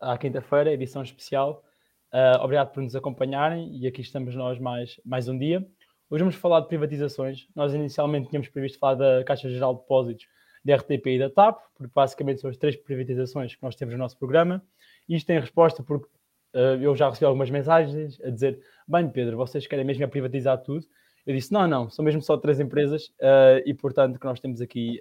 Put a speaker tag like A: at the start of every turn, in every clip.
A: à quinta-feira, edição especial. Uh, obrigado por nos acompanharem e aqui estamos nós mais, mais um dia. Hoje vamos falar de privatizações. Nós inicialmente tínhamos previsto falar da Caixa Geral de Depósitos, da RTP e da TAP, porque basicamente são as três privatizações que nós temos no nosso programa. Isto tem resposta porque uh, eu já recebi algumas mensagens a dizer: bem, Pedro, vocês querem mesmo é privatizar tudo? Eu disse: não, não, são mesmo só três empresas uh, e, portanto, que nós temos aqui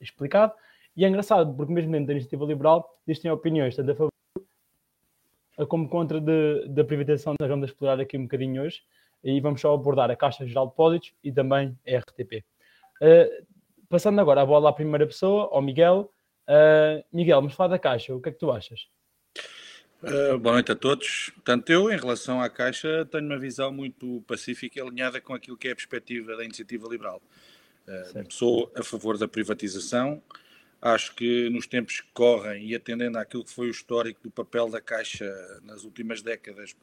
A: explicado. E é engraçado, porque mesmo dentro da iniciativa liberal existem opiniões tanto a favor como contra de, da privatização. Nós vamos explorar aqui um bocadinho hoje e vamos só abordar a Caixa Geral de Depósitos e também a RTP. Uh, passando agora a bola à primeira pessoa, ao Miguel. Uh, Miguel, vamos falar da Caixa, o que é que tu achas?
B: Uh, boa noite a todos. Portanto, eu, em relação à Caixa, tenho uma visão muito pacífica e alinhada com aquilo que é a perspectiva da iniciativa liberal. Uh, sou a favor da privatização, Acho que nos tempos que correm e atendendo àquilo que foi o histórico do papel da Caixa nas últimas décadas,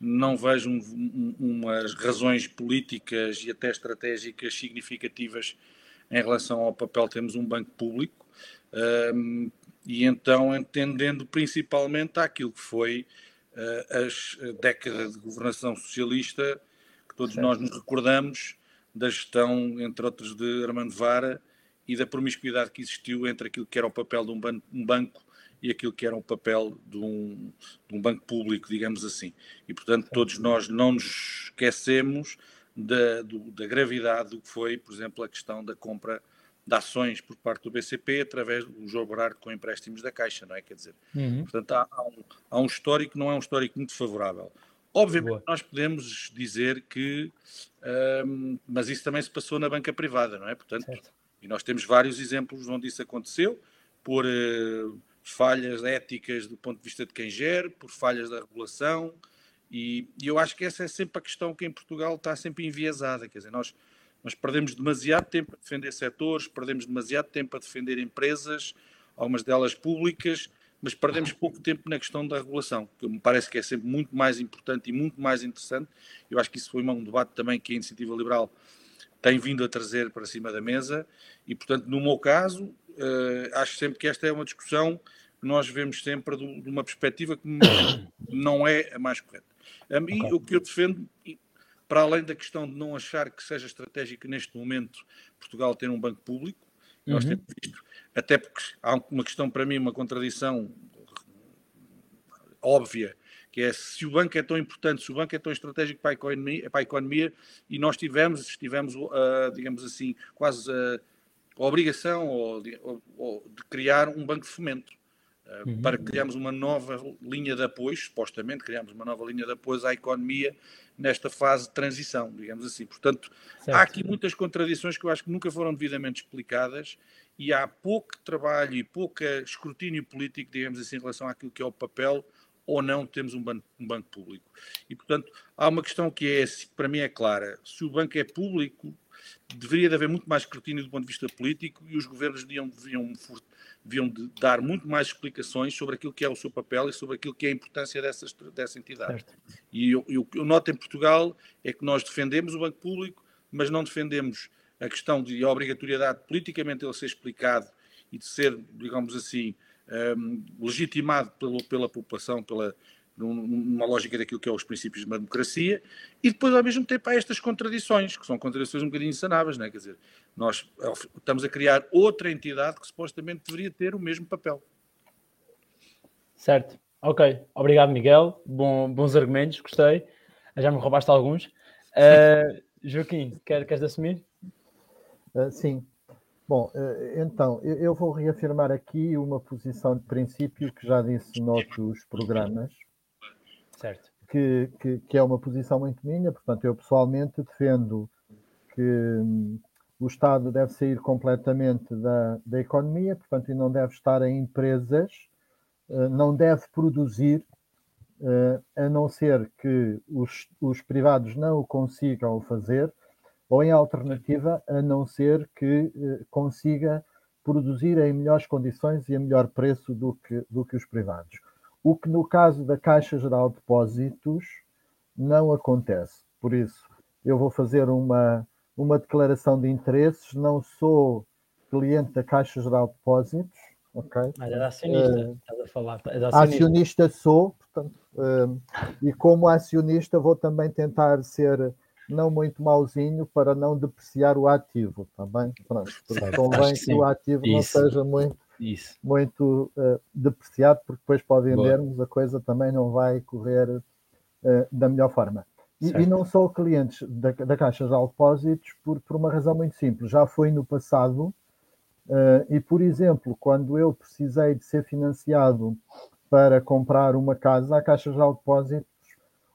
B: não vejo um, um, umas razões políticas e até estratégicas significativas em relação ao papel temos um banco público um, e então entendendo principalmente aquilo que foi uh, as décadas de governação socialista que todos certo. nós nos recordamos da gestão, entre outros, de Armando Vara e da promiscuidade que existiu entre aquilo que era o papel de um, ban um banco e aquilo que era o papel de um, de um, banco público, digamos assim. E, portanto, todos nós não nos esquecemos da, do, da gravidade do que foi, por exemplo, a questão da compra de ações por parte do BCP através do jogo barato com empréstimos da Caixa, não é? Quer dizer, uhum. portanto, há, há, um, há um histórico, não é um histórico muito favorável. Obviamente, Boa. nós podemos dizer que, um, mas isso também se passou na banca privada, não é? Portanto, certo. E nós temos vários exemplos onde isso aconteceu, por uh, falhas éticas do ponto de vista de quem gera, por falhas da regulação, e, e, eu acho que essa é sempre a questão que em Portugal está sempre enviesada, quer dizer, nós, nós perdemos demasiado tempo a defender setores, perdemos demasiado tempo a defender empresas, algumas delas públicas, mas perdemos pouco tempo na questão da regulação, que me parece que é sempre muito mais importante e muito mais interessante. Eu acho que isso foi um debate também que a Iniciativa Liberal tem vindo a trazer para cima da mesa e, portanto, no meu caso, uh, acho sempre que esta é uma discussão que nós vemos sempre de, de uma perspectiva que não é a mais correta. A mim, okay. o que eu defendo, para além da questão de não achar que seja estratégico neste momento Portugal ter um banco público, uhum. nós temos visto, até porque há uma questão para mim, uma contradição óbvia que é se o banco é tão importante, se o banco é tão estratégico para a economia, para a economia e nós tivemos, tivemos uh, digamos assim, quase uh, a obrigação ou de, ou, de, criar um banco de fomento. Uh, uhum. Para criarmos uma nova linha de apoio, supostamente criamos uma nova linha de apoio à economia nesta fase de transição, digamos assim. Portanto, certo. há aqui muitas contradições que eu acho que nunca foram devidamente explicadas e há pouco trabalho e pouco escrutínio político, digamos assim, em relação àquilo que é o papel ou não temos um banco, um banco público. E, portanto, há uma questão que é, para mim é clara. Se o banco é público, deveria de haver muito mais escrutínio do ponto de vista político e os governos deviam, deviam, deviam de dar muito mais explicações sobre aquilo que é o seu papel e sobre aquilo que é a importância dessa, dessa entidade. Certo. E o que eu noto em Portugal é que nós defendemos o banco público, mas não defendemos a questão de a obrigatoriedade politicamente ele ser explicado e de ser, digamos assim, um, legitimado pelo, pela população, pela, numa lógica daquilo que é os princípios de uma democracia, e depois, ao mesmo tempo, há estas contradições, que são contradições um bocadinho insanáveis, não é? Quer dizer, nós estamos a criar outra entidade que supostamente deveria ter o mesmo papel.
A: Certo. Ok. Obrigado, Miguel. Bom, bons argumentos, gostei. Já me roubaste alguns. Uh, Joaquim, quer, queres assumir?
C: Uh, sim. Bom, eh, então, eu vou reafirmar aqui uma posição de princípio que já disse noutros programas,
A: certo.
C: Que, que, que é uma posição muito minha, portanto, eu pessoalmente defendo que hum, o Estado deve sair completamente da, da economia, portanto, e não deve estar em empresas, eh, não deve produzir, eh, a não ser que os, os privados não o consigam fazer, ou em alternativa, a não ser que eh, consiga produzir em melhores condições e a melhor preço do que, do que os privados. O que no caso da Caixa Geral de Depósitos não acontece. Por isso, eu vou fazer uma, uma declaração de interesses. Não sou cliente da Caixa Geral de Depósitos, ok?
A: Mas é acionista, uh, estás a falar.
C: É acionista. acionista sou, portanto, uh, e como acionista vou também tentar ser não muito mauzinho para não depreciar o ativo, também, tá Pronto, porque convém que, o ativo Isso. não seja muito, Isso. muito uh, depreciado, porque depois para vendermos Boa. a coisa também não vai correr uh, da melhor forma. E, e, não só clientes da, da Caixa de Depósitos, por, por uma razão muito simples. Já foi no passado, uh, e por exemplo, quando eu precisei de ser financiado para comprar uma casa, a Caixa de Depósitos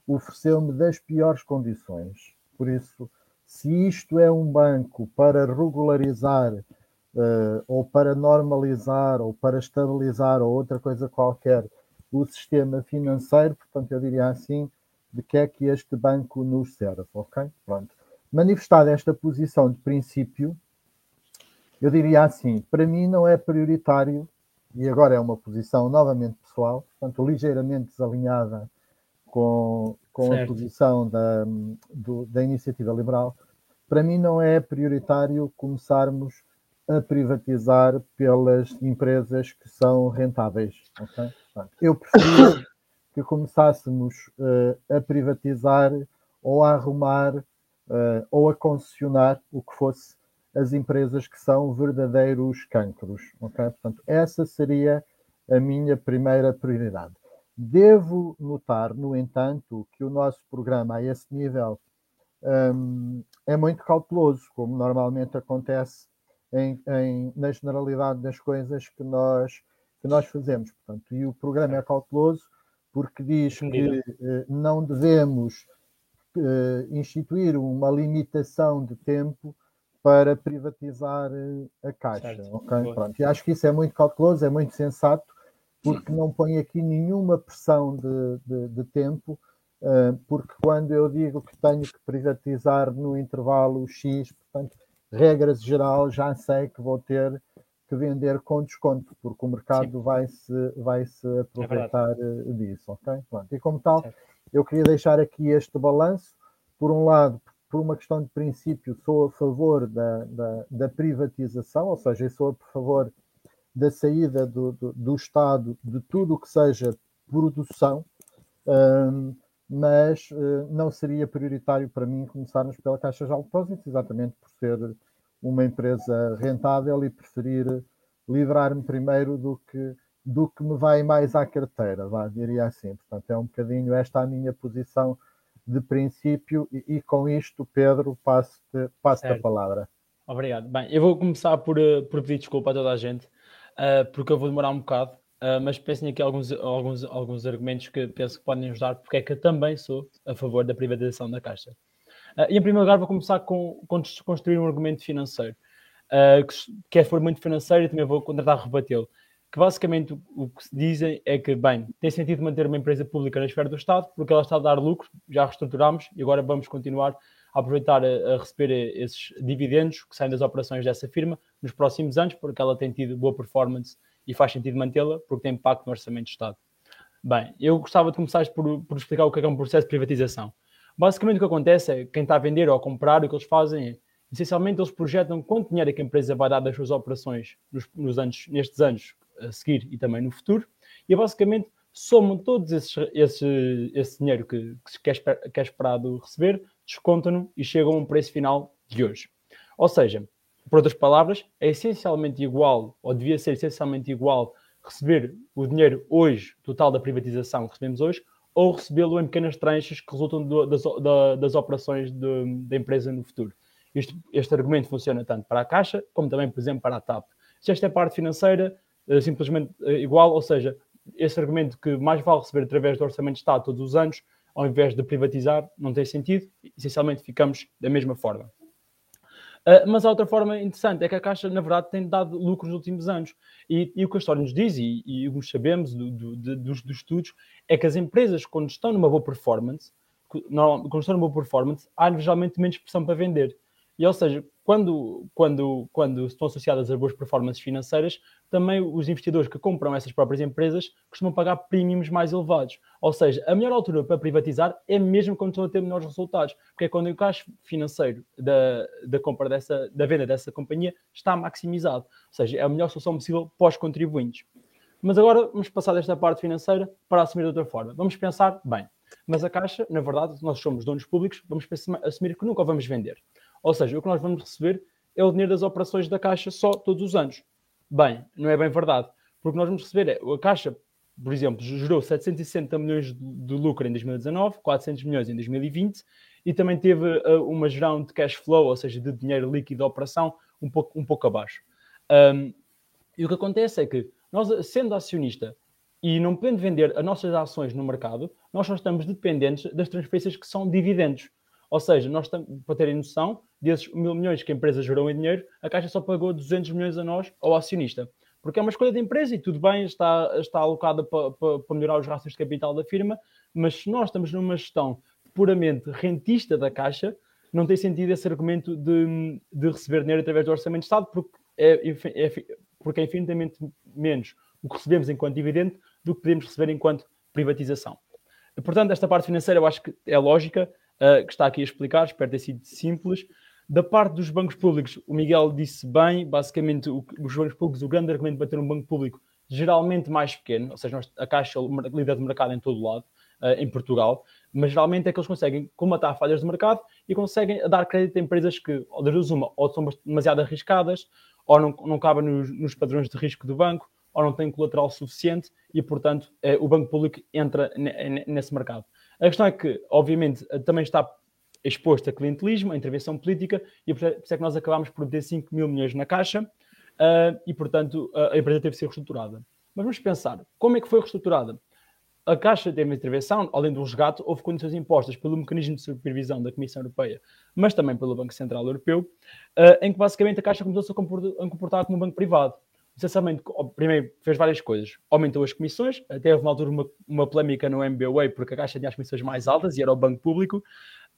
C: ofereceu-me das piores condições. Por isso, se isto é um banco para regularizar uh, ou para normalizar ou para estabilizar ou outra coisa qualquer o sistema financeiro, portanto, eu diria assim, de que é que este banco nos serve, ok? Pronto. Manifestada esta posição de princípio, eu diria assim, para mim não é prioritário, e agora é uma posição novamente pessoal, portanto, ligeiramente desalinhada com, com a posição da, do, da iniciativa liberal, para mim não é prioritário começarmos a privatizar pelas empresas que são rentáveis. Okay? Eu preferia que começássemos uh, a privatizar ou a arrumar uh, ou a concessionar o que fosse as empresas que são verdadeiros cancros. Okay? Portanto, essa seria a minha primeira prioridade. Devo notar, no entanto, que o nosso programa a esse nível um, é muito cauteloso, como normalmente acontece em, em, na generalidade das coisas que nós, que nós fazemos. Portanto, e o programa é cauteloso porque diz que uh, não devemos uh, instituir uma limitação de tempo para privatizar uh, a caixa. Okay? Pronto, e acho que isso é muito cauteloso, é muito sensato porque não põe aqui nenhuma pressão de, de, de tempo, uh, porque quando eu digo que tenho que privatizar no intervalo X, portanto, regras geral, já sei que vou ter que vender com desconto, porque o mercado vai-se vai -se aproveitar é disso, ok? Pronto. E como tal, certo. eu queria deixar aqui este balanço. Por um lado, por uma questão de princípio, sou a favor da, da, da privatização, ou seja, sou a favor da saída do, do, do Estado de tudo o que seja produção, um, mas uh, não seria prioritário para mim começarmos pela Caixa de Depósitos, exatamente por ser uma empresa rentável e preferir livrar-me primeiro do que, do que me vai mais à carteira, vá, diria assim. Portanto, é um bocadinho esta a minha posição de princípio e, e com isto, Pedro, passo-te passo a palavra.
A: Obrigado. Bem, eu vou começar por, eh, por pedir desculpa a toda a gente uh, porque eu vou demorar um bocado, uh, mas pensem aqui alguns, alguns, alguns argumentos que penso que podem ajudar, porque é que eu também sou a favor da privatização da Caixa. Uh, e em primeiro lugar vou começar com, com construir um argumento financeiro, que, que é for muito financeiro e também vou tentar rebatê-lo. Que basicamente o, o que se dizem é que, bem, tem sentido manter uma empresa pública na esfera do Estado, porque ela está a dar lucro, já reestruturámos e agora vamos continuar aproveitar a, a, receber esses dividendos que saem das operações dessa firma nos próximos anos, porque ela tem tido boa performance e faz sentido mantê-la, porque tem impacto no orçamento do Estado. Bem, eu gostava de começar por, por explicar o que é, é um processo de privatização. Basicamente o que acontece é que quem está a vender ou a comprar, o que eles fazem é, essencialmente eles projetam quanto dinheiro é que a empresa vai dar das suas operações nos, nos anos, nestes anos a seguir e também no futuro, e basicamente somam todos esses, esse, esse dinheiro que, que, é, que é esperado receber, descontam-no e chegam a um preço final de hoje. Ou seja, por outras palavras, é essencialmente igual, ou devia ser essencialmente igual, receber o dinheiro hoje, total da privatização que recebemos hoje, ou recebê-lo em pequenas tranches que resultam do, das, da, das, operações de, da empresa no futuro. Este, este, argumento funciona tanto para a Caixa, como também, por exemplo, para a TAP. Se esta é parte financeira, é simplesmente é igual, ou seja, esse argumento que mais vale receber através do Orçamento de Estado todos os anos, ao invés de privatizar, não tem sentido. Essencialmente, ficamos da mesma forma. Uh, mas a outra forma interessante é que a Caixa, na verdade, tem dado lucros nos últimos anos. E, e o que a história nos diz, e, e nós sabemos do, do, de, dos, dos, estudos, é que as empresas, quando estão numa boa performance, quando estão numa boa performance, há geralmente menos pressão para vender. E, ou seja, quando, quando, quando estão associadas a boas performances financeiras, também os investidores que compram essas próprias empresas costumam pagar prémios mais elevados. Ou seja, a melhor altura para privatizar é mesmo quando estão a ter menores resultados, porque é quando o caixa financeiro da, da compra dessa, da venda dessa companhia está maximizado. Ou seja, é a melhor solução possível pós-contribuintes. Mas agora vamos passar desta parte financeira para assumir de outra forma. Vamos pensar, bem, mas a Caixa, na verdade, nós somos donos públicos, vamos assumir que nunca vamos vender. Ou seja, o que nós vamos receber é o dinheiro das operações da Caixa só todos os anos. Bem, não é bem verdade. Porque nós vamos receber, é, a Caixa, por exemplo, gerou 760 milhões de lucro em 2019, 400 milhões em 2020 e também teve uh, uma geração de cash flow, ou seja, de dinheiro líquido da operação, um pouco, um pouco abaixo. Um, e o que acontece é que nós, sendo acionista e não podendo vender as nossas ações no mercado, nós só estamos dependentes das transferências que são dividendos. Ou seja, nós para terem noção, desses mil milhões que a empresa gerou em dinheiro, a Caixa só pagou 200 milhões a nós, ao acionista. Porque é uma escolha da empresa e tudo bem, está, está alocada para, para, para melhorar os rastros de capital da firma, mas se nós estamos numa gestão puramente rentista da Caixa, não tem sentido esse argumento de, de receber dinheiro através do Orçamento de Estado, porque é, é, porque é infinitamente menos o que recebemos enquanto dividendo do que podemos receber enquanto privatização. Portanto, esta parte financeira eu acho que é lógica, uh, que está aqui a explicar, espero ter sido simples. Da parte dos bancos públicos, o Miguel disse bem, basicamente, o, os bancos públicos, o grande argumento para ter um banco público geralmente mais pequeno, ou seja, nós, a Caixa líder de mercado em todo lado, uh, em Portugal, mas geralmente é que eles conseguem comatar falhas de mercado e conseguem dar crédito a empresas que, ou das duas uma, ou são demasiado arriscadas, ou não, não cabem nos, nos padrões de risco do banco, ou não têm colateral suficiente e, portanto, eh, o banco público entra nesse mercado. A questão é que, obviamente, eh, também está exposto a clientelismo, a intervenção política, e por isso é que nós acabámos por ter 5 mil milhões na caixa uh, e, portanto, a empresa teve de ser reestruturada. Mas vamos pensar, como é que foi reestruturada? A Caixa teve intervenção, além do resgate, houve condições impostas pelo mecanismo de supervisão da Comissão Europeia, mas também pelo Banco Central Europeu, uh, em que basicamente a Caixa começou-se a comportar como um banco privado essencialmente, primeiro fez várias coisas. Aumentou as comissões, até houve uma altura uma, uma polémica no MBWay, porque a Caixa tinha as comissões mais altas e era o banco público.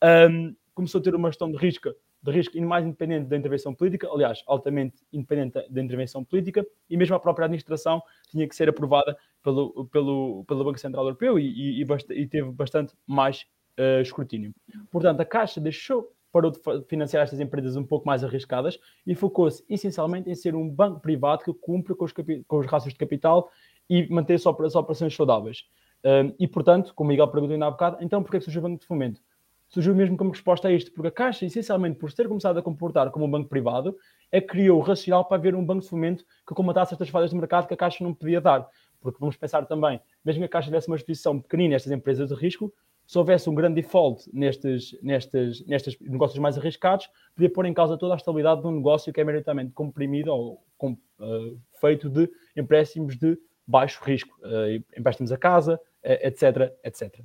A: Um, começou a ter uma gestão de risco, de risco mais independente da intervenção política, aliás, altamente independente da intervenção política, e mesmo a própria administração tinha que ser aprovada pelo, pelo, pelo Banco Central Europeu e, e, e teve bastante mais uh, escrutínio. Portanto, a Caixa deixou parou de financiar estas empresas um pouco mais arriscadas e focou-se essencialmente em ser um banco privado que cumpre com os, com os rastros de capital e manter as operações saudáveis. Um, e, portanto, como o Miguel perguntou ainda há bocado, então porquê que surgiu o Banco de Fomento? Surgiu mesmo como resposta a isto, porque a Caixa, essencialmente por ter começado a comportar como um banco privado, é que criou o racional para haver um banco de fomento que comatasse estas falhas de mercado que a Caixa não podia dar. Porque vamos pensar também, mesmo que a Caixa tivesse uma exposição pequenina estas empresas de risco, se houvesse um grande default nestes, nestes, nestes negócios mais arriscados, podia pôr em causa toda a estabilidade de um negócio que é meritamente comprimido ou com, uh, feito de empréstimos de baixo risco, uh, empréstimos a casa, uh, etc, etc.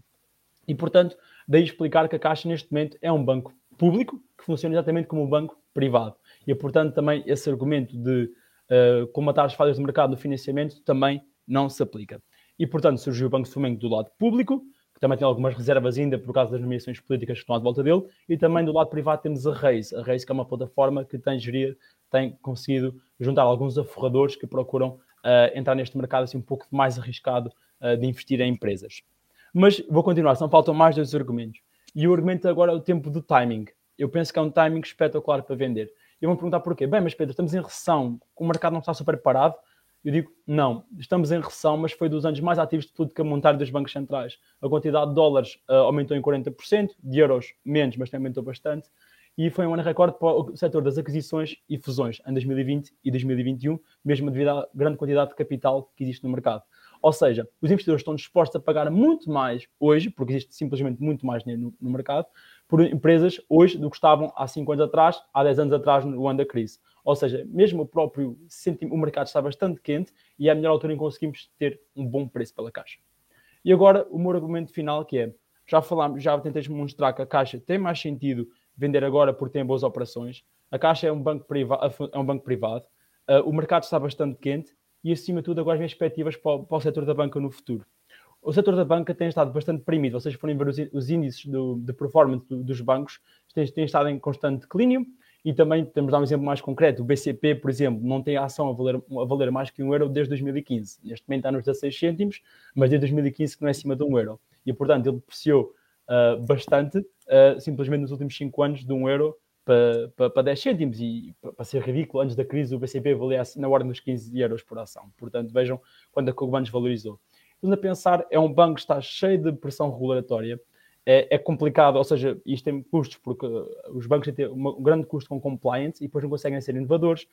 A: E, portanto, daí explicar que a Caixa, neste momento, é um banco público que funciona exatamente como um banco privado. E, portanto, também esse argumento de uh, comatar as falhas de mercado no financiamento também não se aplica. E, portanto, surgiu o Banco Fomento do lado público, que também tem algumas reservas ainda por causa das nomeações políticas que estão à volta dele, e também do lado privado temos a Reis, a Reis que é uma plataforma que tem gerir, tem conseguido juntar alguns aforradores que procuram uh, entrar neste mercado assim um pouco mais arriscado uh, de investir em empresas. Mas vou continuar, só faltam mais dois argumentos. E o argumento agora é o tempo do timing. Eu penso que é um timing espetacular para vender. E vão perguntar porquê. Bem, mas Pedro, estamos em recessão, o mercado não está super parado. Eu digo, não, estamos em recessão, mas foi dos anos mais ativos de política monetária dos bancos centrais. A quantidade de dólares uh, aumentou em 40%, de euros menos, mas também aumentou bastante. E foi um ano recorde para o setor das aquisições e fusões em 2020 e 2021, mesmo devido à grande quantidade de capital que existe no mercado. Ou seja, os investidores estão dispostos a pagar muito mais hoje, porque existe simplesmente muito mais dinheiro no, no mercado, por empresas hoje do que estavam há 5 anos atrás, há 10 anos atrás, no ano da crise. Ou seja, mesmo o próprio o mercado está bastante quente e é a melhor altura em conseguimos ter um bom preço pela caixa. E agora o meu argumento final que é, já falámos, já tentei mostrar que a caixa tem mais sentido vender agora porque tem boas operações. A caixa é um banco, priva é um banco privado, uh, o mercado está bastante quente e acima de tudo agora as minhas perspectivas para o, para o setor da banca no futuro. O setor da banca tem estado bastante deprimido. Vocês forem ver os, índices do, de performance do, dos bancos, têm estado em constante declínio e também temos dar um exemplo mais concreto. O BCP, por exemplo, não tem ação a valer, a valer mais que um euro desde 2015. Neste momento está nos 16 cêntimos, mas desde 2015 que não é acima de um euro. E, portanto, ele depreciou uh, bastante, uh, simplesmente nos últimos 5 anos, de um euro para, para, para 10 cêntimos. E para ser ridículo, antes da crise, o BCP valia na ordem dos 15 euros por ação. Portanto, vejam quando a Cogo valorizou. Estamos a pensar, é um banco que está cheio de pressão regulatória é, é, complicado, ou seja, isto tem custos, porque os bancos têm um grande custo com compliance e depois não conseguem ser inovadores,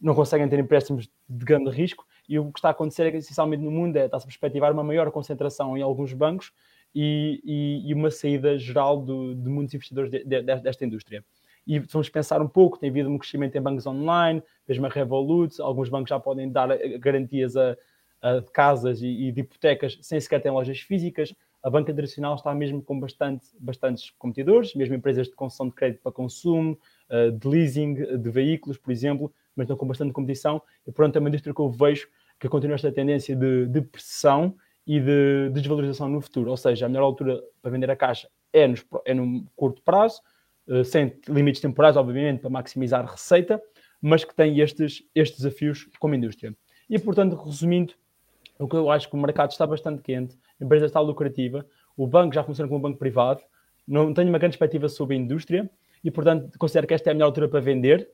A: não conseguem ter empréstimos de grande risco, e o que está a acontecer é que, essencialmente, no mundo é, está-se a perspectivar uma maior concentração em alguns bancos e, e, e uma saída geral do, de muitos investidores de, de, desta indústria. E vamos pensar um pouco, tem havido um crescimento em bancos online, mesmo a Revolut, alguns bancos já podem dar garantias a, a casas e, e de hipotecas sem sequer ter lojas físicas, a banca tradicional está mesmo com bastante, bastantes competidores, mesmo empresas de concessão de crédito para consumo, eh, de leasing de veículos, por exemplo, mas estão com bastante competição e, portanto, é uma indústria que eu vejo que continua esta tendência de, de pressão e de, de desvalorização no futuro. Ou seja, a melhor altura para vender a caixa é, nos, é no curto prazo, eh, sem limites temporais, obviamente, para maximizar receita, mas que tem estes, estes desafios como indústria. E, portanto, resumindo, o que eu acho que o mercado está bastante quente, a empresa está lucrativa, o banco já funciona como um banco privado, não tenho uma grande perspectiva sobre a indústria e, portanto, considero que esta é a melhor altura para vender.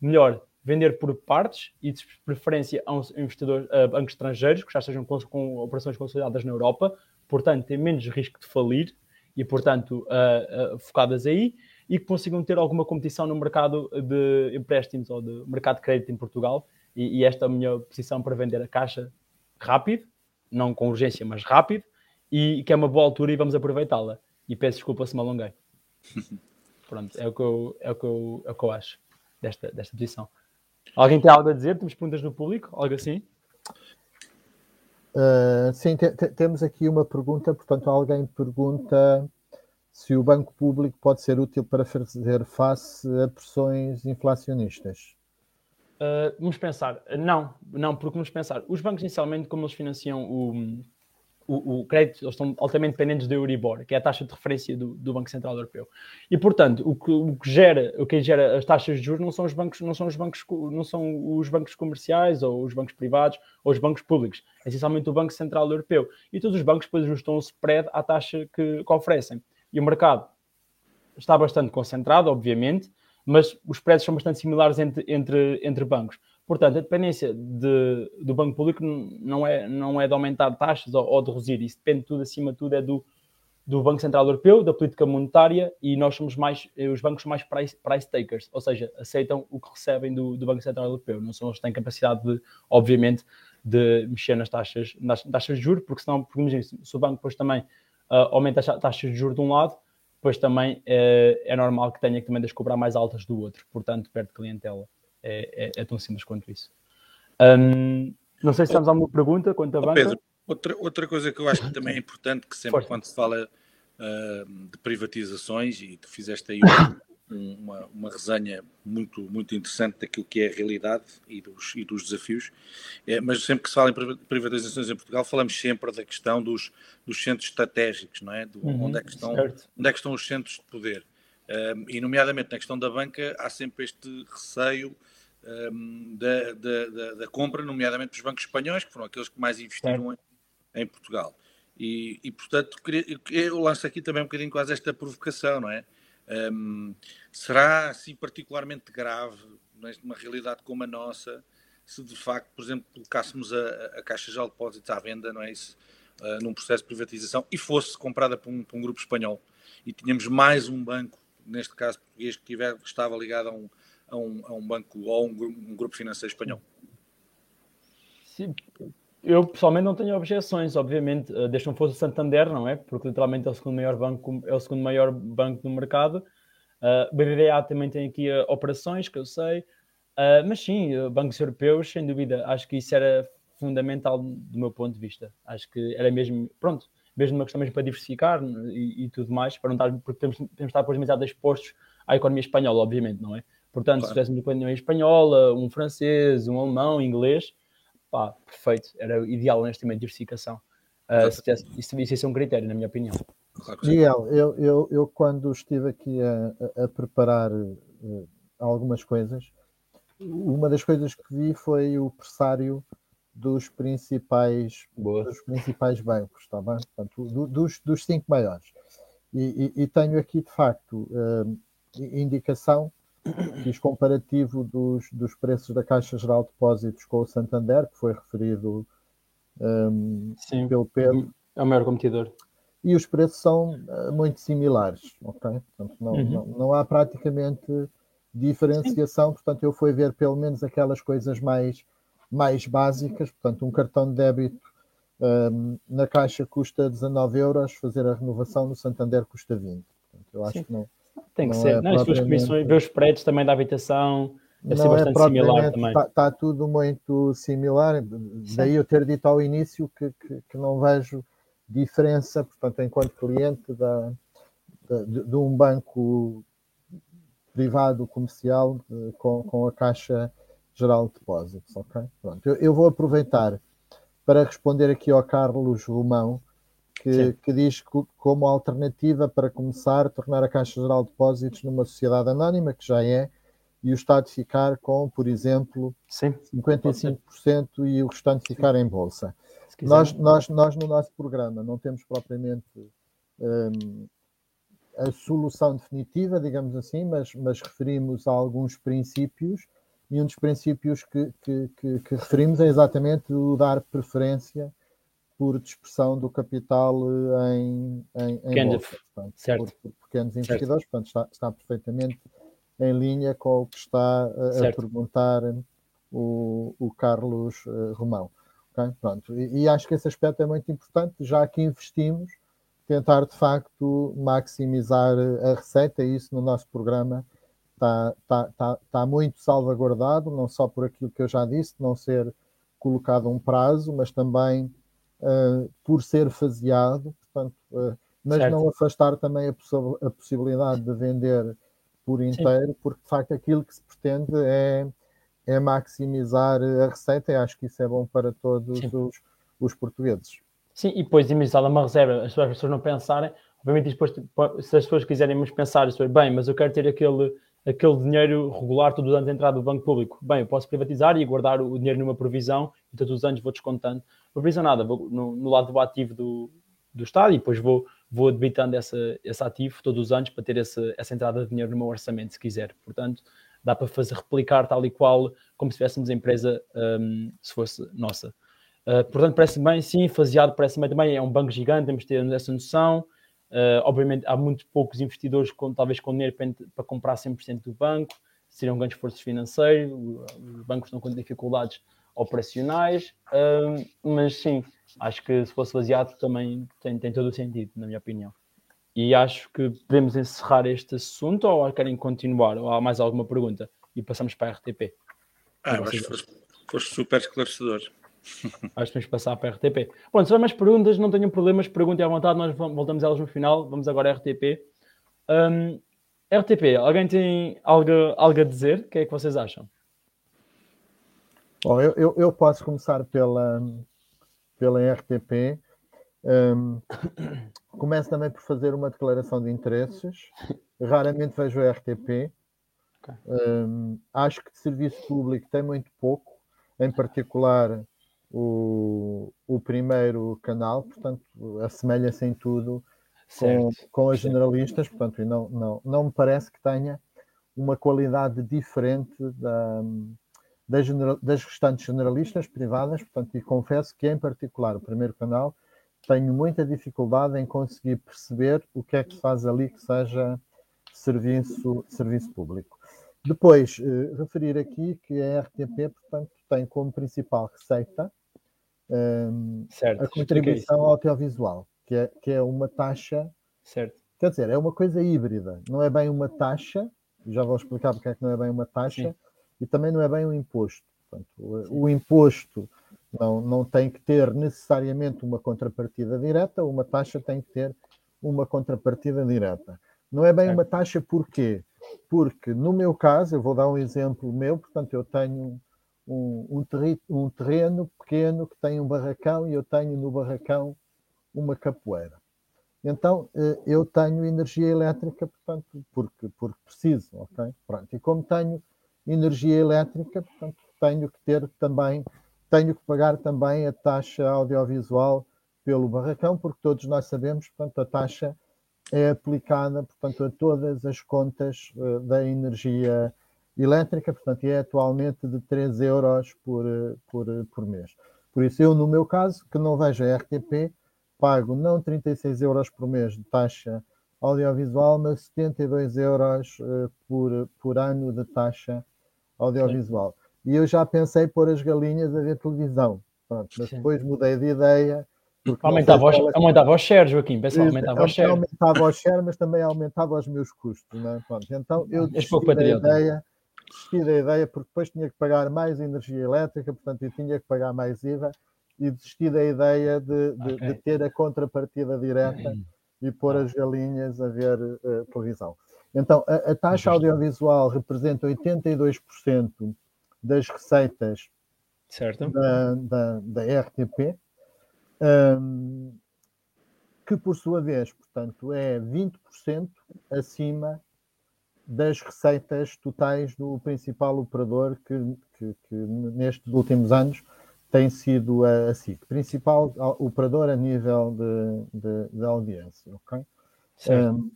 A: Melhor, vender por partes e de preferência a investidores, a bancos estrangeiros que já estejam com, com, operações consolidadas na Europa, portanto, têm menos risco de falir e, portanto, uh, uh, focadas aí e que consigam ter alguma competição no mercado de empréstimos ou de mercado de crédito em Portugal. E, e esta é a minha posição para vender a caixa rápido, não com urgência, mas rápido, e que é uma boa altura e vamos aproveitá-la. E peço desculpa se me alonguei. Pronto, é o que eu, é o que eu, é o que eu acho desta, desta posição. Alguém tem algo a dizer? Temos perguntas no público? Algo assim?
C: Uh, sim, te, te, temos aqui uma pergunta. Portanto, alguém pergunta se o banco público pode ser útil para fazer face a pressões inflacionistas.
A: Uh, vamos pensar, não, não, porque vamos pensar, os bancos inicialmente, como eles financiam o, o, o, crédito, eles estão altamente dependentes do Euribor, que é a taxa de referência do, do Banco Central Europeu. E portanto, o que, o que, gera, o que gera as taxas de juros não são os bancos, não são os bancos, não são os bancos comerciais ou os bancos privados ou os bancos públicos, é essencialmente o Banco Central Europeu. E todos os bancos depois ajustam o spread à taxa que, que oferecem. E o mercado está bastante concentrado, obviamente, mas os preços são bastante similares entre, entre, entre bancos. Portanto, a dependência de, do banco público não é, não é de aumentar taxas ou, ou de reduzir, isso depende tudo, acima de tudo, é do, do Banco Central Europeu, da política monetária e nós somos mais, os bancos são mais price, price takers, ou seja, aceitam o que recebem do, do Banco Central Europeu, não são eles que têm capacidade, de, obviamente, de mexer nas taxas, nas taxas de juros, porque senão, porque imagina, se o banco depois também uh, aumenta as taxas de juros de um lado, depois também é, é normal que tenha que também das cobrar mais altas do outro, portanto perde clientela. É, é, é tão simples quanto isso. Um, não sei se temos alguma pergunta quanto a banca. Pedro,
B: outra, outra coisa que eu acho que também é importante, que sempre Força. quando se fala uh, de privatizações, e tu fizeste aí uma, uma resenha muito, muito interessante daquilo que é a realidade e dos, e dos desafios. É, mas sempre que se fala em privatizações em Portugal, falamos sempre da questão dos, dos centros estratégicos, não é? Do, uhum, onde, é que estão, onde é que estão os centros de poder. Um, e, nomeadamente, na questão da banca, há sempre este receio um, da, da, da, da, compra, nomeadamente dos bancos espanhóis, que foram aqueles que mais investiram em, em, Portugal. E, e portanto, eu lanço aqui também um bocadinho quase esta provocação, não é? Um, será assim particularmente grave numa realidade como a nossa se de facto, por exemplo, colocássemos a, a Caixa de Depósitos à venda, não é isso? Uh, num processo de privatização e fosse comprada por um, por um, grupo espanhol e tínhamos mais um banco, neste caso português, que, tiver, que estava ligado a um, a um, a um banco ou um, um grupo financeiro espanhol.
A: Sim, eu pessoalmente não tenho objeções, obviamente, uh, desde não fosse o Santander, não é? Porque literalmente é o segundo maior banco, é o segundo maior banco do mercado. Uh, BBVA também tem aqui uh, operações, que eu sei. Uh, mas sim, uh, bancos europeus, sem dúvida, acho que isso era fundamental do meu ponto de vista. Acho que era mesmo, pronto, mesmo uma questão mesmo para diversificar e, e tudo mais, para não estar, porque temos, temos de estar demasiado expostos à economia espanhola, obviamente, não é? Portanto, claro. se tivéssemos uma economia espanhola, um francês, um alemão, um inglês, pá, perfeito, era ideal neste momento, diversificação. Uh, se tivesse, isso devia ser um critério, na minha opinião.
C: Miguel, eu, eu, eu quando estive aqui a, a, a preparar uh, algumas coisas. Uma das coisas que vi foi o pressário dos principais, dos principais bancos, está bem? Portanto, do, dos, dos cinco maiores. E, e, e, tenho aqui, de facto, uh, indicação, fiz comparativo dos, dos preços da Caixa Geral de Depósitos com o Santander, que foi referido um, Sim, pelo Pedro.
A: É o maior competidor.
C: E os preços são uh, muito similares, ok? Portanto, não, uhum. não, não, há praticamente diferenciação, Sim. portanto, eu fui ver pelo menos aquelas coisas mais mais básicas, portanto, um cartão de débito um, na Caixa custa 19 euros, fazer a renovação no Santander custa 20. Portanto, eu acho Sim. que não.
A: Tem que não ser. É não, propriamente... comissões, ver os prédios também da habitação, deve não ser é bastante é similar também.
C: Está, está, tudo muito similar, Sim. daí eu ter dito ao início que, que, que, não vejo diferença, portanto, enquanto cliente da, de, de um banco privado comercial com, com a Caixa Geral de Depósitos, ok? Pronto, eu, eu, vou aproveitar para responder aqui ao Carlos Romão, que, que diz que como alternativa para começar, tornar a Caixa Geral de Depósitos numa sociedade anónima, que já é, e o Estado ficar com, por exemplo, Sim, 55% e o restante ficar em bolsa. Nós, nós, nós, no nosso programa, não temos propriamente um, a solução definitiva, digamos assim, mas, mas referimos a alguns princípios e um dos princípios que, que, que, que referimos é exatamente o dar preferência por dispersão do capital eh, em, em, em bolsa, portanto, certo. Por, por, pequenos investidores, certo. portanto está, está, perfeitamente em linha com o que está a, a perguntar o, o Carlos uh, Romão. Okay? Pronto. E, e, acho que esse aspecto é muito importante, já que investimos, tentar de facto maximizar a receita, e isso no nosso programa está, está, está, está muito salvaguardado, não só por aquilo que eu já disse, não ser colocado um prazo, mas também uh, por ser faseado, portanto, uh, mas certo. não afastar também a, poss a, possibilidade de vender por inteiro, Sim. porque de facto aquilo que se pretende é, é maximizar a receita e acho que isso é bom para todos os, os portugueses.
A: Sim, e depois imaginar uma reserva, as pessoas não pensarem, obviamente depois, se as pessoas quiserem pensar, bem, mas eu quero ter aquele aquele dinheiro regular todos os anos entrar do banco público. Bem, eu posso privatizar e guardar o dinheiro numa provisão e todos os anos vou descontando. Provisão nada, vou no, no lado do ativo do, do Estado e depois vou, vou debitando essa, esse ativo todos os anos para ter essa, essa entrada de dinheiro no meu orçamento, se quiser. Portanto, dá para fazer replicar tal e qual como se tivéssemos empresa um, se fosse nossa. Uh, portanto, parece bem, sim, faseado parece bem também, é um banco gigante, temos de ter essa noção. Uh, obviamente, há muito poucos investidores, com, talvez com dinheiro para, para comprar 100% do banco, seriam grandes esforços financeiros, os bancos estão com dificuldades operacionais, uh, mas sim, acho que se fosse baseado também tem, tem todo o sentido, na minha opinião. E acho que podemos encerrar este assunto ou querem continuar? Ou há mais alguma pergunta? E passamos para a RTP.
B: Ah, acho que foste super esclarecedor.
A: Acho que vamos passar para a RTP. Bom, se há mais perguntas, não tenham problemas, perguntem à vontade, nós voltamos elas no final. Vamos agora à RTP. Um, RTP, alguém tem algo, algo a dizer? O que é que vocês acham?
C: Bom, eu, eu, eu posso começar pela, pela RTP. Um, começo também por fazer uma declaração de interesses. Raramente vejo a RTP. Okay. Um, acho que de serviço público tem muito pouco, em particular o, o primeiro canal, portanto, assemelha-se em tudo com, com as generalistas, portanto, e não, não, não me parece que tenha uma qualidade diferente da, das, das restantes generalistas privadas, portanto, e confesso que, em particular, o primeiro canal, tenho muita dificuldade em conseguir perceber o que é que se faz ali que seja serviço, serviço público. Depois, eh, referir aqui que a RTP, portanto, tem como principal receita um, certo, a contribuição audiovisual, que é, que é uma taxa.
A: Certo.
C: Quer dizer, é uma coisa híbrida, não é bem uma taxa, já vou explicar porque é que não é bem uma taxa, Sim. e também não é bem um imposto. Portanto, o, o, imposto não, não tem que ter necessariamente uma contrapartida direta, uma taxa tem que ter uma contrapartida direta. Não é bem certo. uma taxa porquê? Porque no meu caso, eu vou dar um exemplo meu, portanto, eu tenho um, um, terreno pequeno que tem um barracão e eu tenho no barracão uma capoeira. Então eh, eu tenho energia elétrica, portanto, porque, porque preciso, ok? Pronto. E como tenho energia elétrica, portanto, tenho que ter também, tenho que pagar também a taxa audiovisual pelo barracão, porque todos nós sabemos, portanto, a taxa é aplicada, portanto, a todas as contas uh, da energia elétrica, portanto, é atualmente de 3 euros por, por, por mês. Por isso, eu, no meu caso, que não vejo a RTP, pago não 36 euros por mês de taxa audiovisual, mas 72 euros uh, por, por ano de taxa audiovisual. Sim. E eu já pensei pôr as galinhas a ver televisão, Pronto, mas Sim. depois mudei de ideia
A: Aumentava, os, aumentava os shares, Joaquim, pessoal, aumentava os shares.
C: Aumentava os shares, mas também aumentava os meus custos. Não é? Pronto, então eu desisti da, ideia, desisti da ideia, porque depois tinha que pagar mais energia elétrica, portanto eu tinha que pagar mais IVA, e desisti da ideia de, de, okay. de ter a contrapartida direta e pôr as galinhas a ver uh, televisão. Então, a, a taxa audiovisual representa 82% das receitas certo. Da, da, da RTP, um, que por sua vez, portanto, é 20% acima das receitas totais do principal operador que, que, que, nestes últimos anos tem sido a, a SIC, principal operador a nível de, de, de audiência. Okay? Um,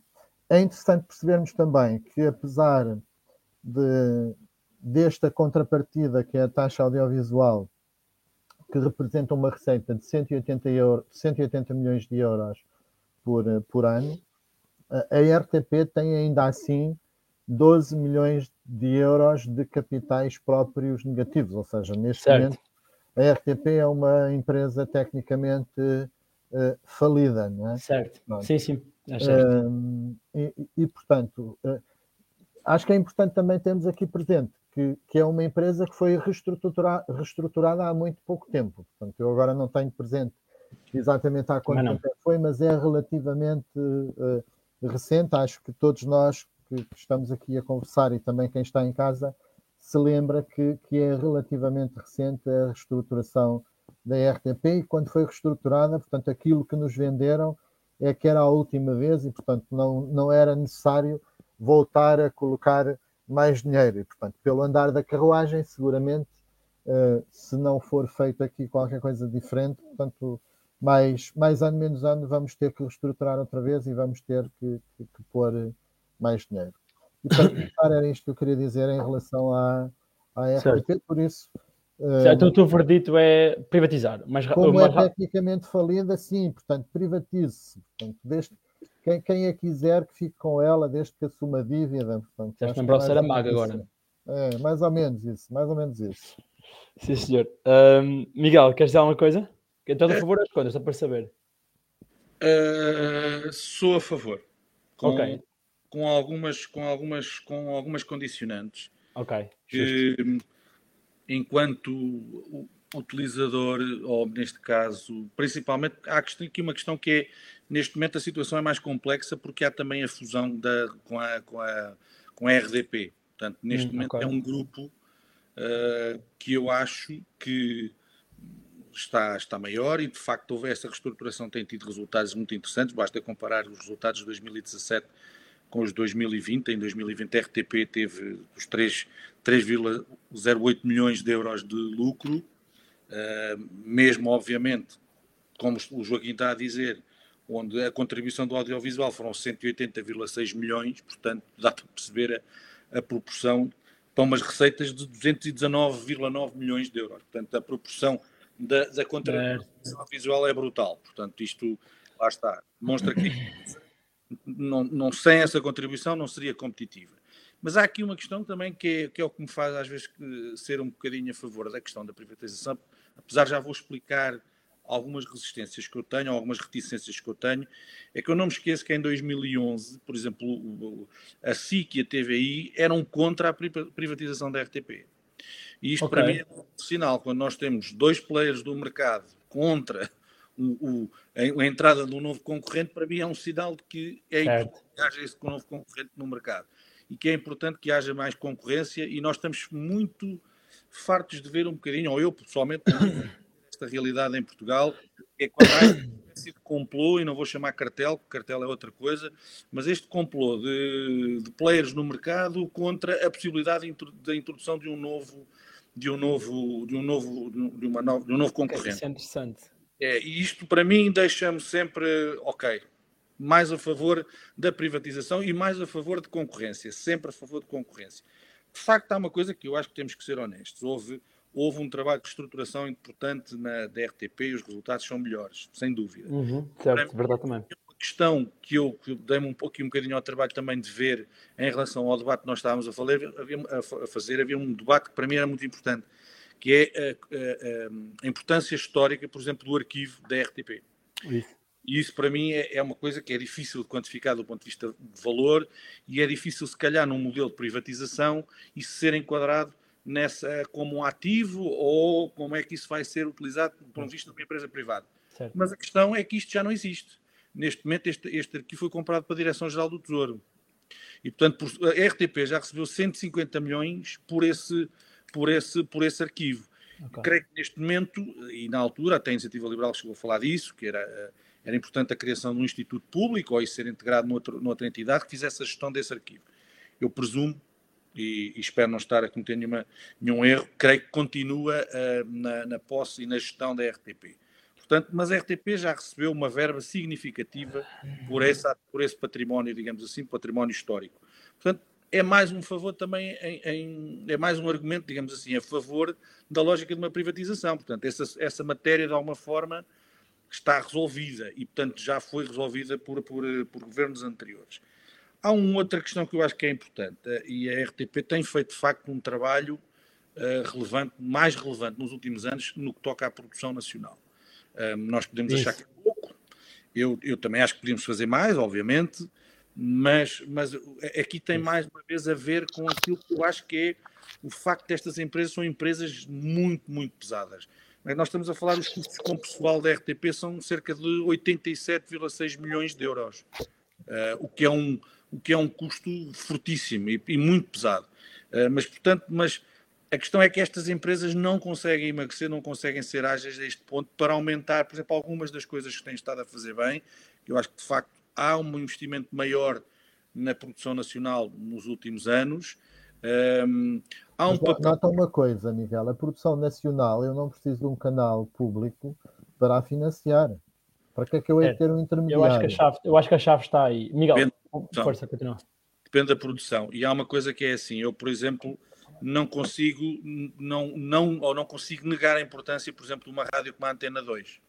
C: é interessante percebermos também que, apesar de, desta contrapartida, que é a taxa audiovisual, que representa uma receita de 180, euro, 180 milhões de euros por, por ano, a RTP tem ainda assim 12 milhões de euros de capitais próprios negativos, ou seja, neste certo. momento a RTP é uma empresa tecnicamente uh, falida, não é?
A: Certo, Pronto. sim, sim. É certo.
C: Uh, e, e, portanto, uh, acho que é importante também termos aqui presente que, que é uma empresa que foi reestrutura, reestruturada há muito pouco tempo. Portanto, eu agora não tenho presente exatamente há quanto tempo é foi, mas é relativamente uh, recente. Acho que todos nós que, estamos aqui a conversar e também quem está em casa se lembra que, que é relativamente recente a reestruturação da RTP e quando foi reestruturada, portanto, aquilo que nos venderam é que era a última vez e, portanto, não, não era necessário voltar a colocar mais dinheiro. E, portanto, pelo andar da carruagem, seguramente, uh, se não for feito aqui qualquer coisa diferente, portanto, mais, mais ano, menos ano, vamos ter que reestruturar outra vez e vamos ter que, que, que pôr mais dinheiro. E para começar, era isto que eu queria dizer em relação à, à RTP, por isso.
A: Uh, certo, o teu verdito é privatizar. Mas,
C: como
A: mas...
C: é tecnicamente falida, sim, portanto, privatize-se. Portanto, desde, quem, quem a quiser que fique com ela desde que assuma a dívida.
A: Portanto, Estás lembrar ser a maga agora.
C: É, mais ou menos isso, mais ou menos isso.
A: Sim, senhor. Um, Miguel, queres dizer alguma coisa? Então, a favor das contas, só para saber.
B: Uh, sou a favor. Com, ok. Com algumas, com, algumas, com algumas condicionantes.
A: Ok.
B: Que, enquanto utilizador, ou neste caso, principalmente, há aqui uma questão que é, neste momento a situação é mais complexa porque há também a fusão da, com, a, com, a, com a RDP. Portanto, neste hum, momento okay. é um grupo uh, que eu acho que está, está maior e de facto houve essa reestruturação, tem tido resultados muito interessantes, basta comparar os resultados de 2017 com os 2020. Em 2020 a RTP teve os 3,08 milhões de euros de lucro, Uh, mesmo, obviamente, como o Joaquim está a dizer, onde a contribuição do audiovisual foram 180,6 milhões, portanto, dá para perceber a, a proporção para umas receitas de 219,9 milhões de euros. Portanto, a proporção da, da contribuição é. audiovisual é brutal. Portanto, isto, lá está, demonstra que não, não, sem essa contribuição não seria competitiva. Mas há aqui uma questão também que é, que é o que me faz às vezes ser um bocadinho a favor da questão da privatização, apesar já vou explicar algumas resistências que eu tenho, algumas reticências que eu tenho, é que eu não me esqueço que em 2011, por exemplo, a SIC e a TVI eram contra a privatização da RTP. E isto okay. para mim é um sinal, quando nós temos dois players do mercado contra o, o, a, entrada de um novo concorrente, para mim é um sinal de que é importante que haja esse novo concorrente no mercado. E que é importante que haja mais concorrência e nós estamos muito fartos de ver um bocadinho, ou eu pessoalmente, esta realidade em Portugal, é quando há de complô, e não vou chamar cartel, porque cartel é outra coisa, mas este complô de, de players no mercado contra a possibilidade da introdução de um novo de um novo de um novo de uma nova, de um novo concorrente. Isso
A: é interessante.
B: É, e isto para mim deixa-me sempre ok, mais a favor da privatização e mais a favor de concorrência, sempre a favor de concorrência. De facto, há uma coisa que eu acho que temos que ser honestos. Houve houve um trabalho de estruturação importante na da RTP e os resultados são melhores, sem dúvida.
A: Uhum, certo, verdade também.
B: Uma questão que eu, que eu dei-me um pouquinho um bocadinho ao trabalho também de ver em relação ao debate que nós estávamos a, falar, havia, a fazer, havia um debate que para mim era muito importante, que é a, a, a importância histórica, por exemplo, do arquivo da RTP. Isso. E isso para mim é, é, uma coisa que é difícil de quantificar do ponto de vista de valor e é difícil, se calhar, num modelo de privatização, isso ser enquadrado nessa como um ativo ou como é que isso vai ser utilizado por um visto de uma empresa privada. Certo. Mas a questão é que isto já não existe. Neste momento, este, este arquivo foi comprado para a Direção-Geral do Tesouro. E, portanto, por, a RTP já recebeu 150 milhões por esse, por esse, por esse arquivo. Okay. Creio que neste momento, e na altura, até a Iniciativa Liberal chegou a falar disso, que era, era importante a criação de um instituto público ou isso ser integrado noutra, noutra entidade que fizesse a gestão desse arquivo. Eu presumo e, e, espero não estar a cometer nenhuma, nenhum erro, creio que continua uh, na, na, posse e na gestão da RTP. Portanto, mas a RTP já recebeu uma verba significativa por, essa, por esse património, digamos assim, património histórico. Portanto, é mais um favor também, em, em, é mais um argumento, digamos assim, a favor da lógica de uma privatização. Portanto, essa, essa matéria, de alguma forma, está resolvida e, portanto, já foi resolvida por, por, por governos anteriores. Há uma outra questão que eu acho que é importante, eh, e a RTP tem feito de facto um trabalho uh, relevante, mais relevante nos últimos anos, no que toca à produção nacional. Uh, nós podemos Isso. achar que é pouco, eu, eu também acho que podíamos fazer mais, obviamente, mas, mas aqui tem mais uma vez a ver com aquilo que eu acho que é o facto destas empresas são empresas muito, muito pesadas. Nós estamos a falar dos custos com pessoal da RTP são cerca de 87,6 milhões de euros, uh, o que é um, o que é um custo fortíssimo e, e muito pesado. Uh, mas, portanto, mas a questão é que estas empresas não conseguem emagrecer, não conseguem ser ágeis a este ponto para aumentar, por exemplo, algumas das coisas que têm estado a fazer bem. Eu acho que, de facto, há um investimento maior na produção nacional nos últimos anos. Um,
C: há um papel... Nota uma coisa, Miguel: a produção nacional, eu não preciso de um canal público para a financiar. Para que é que eu hei é, ter um intermediário?
A: Eu acho que a chave, eu acho que a chave está aí. Miguel, Depende, força, continua.
B: Depende da produção. E há uma coisa que é assim, eu, por exemplo, não consigo, não, não, ou não consigo negar a importância, por exemplo, de uma rádio como a Antena 2.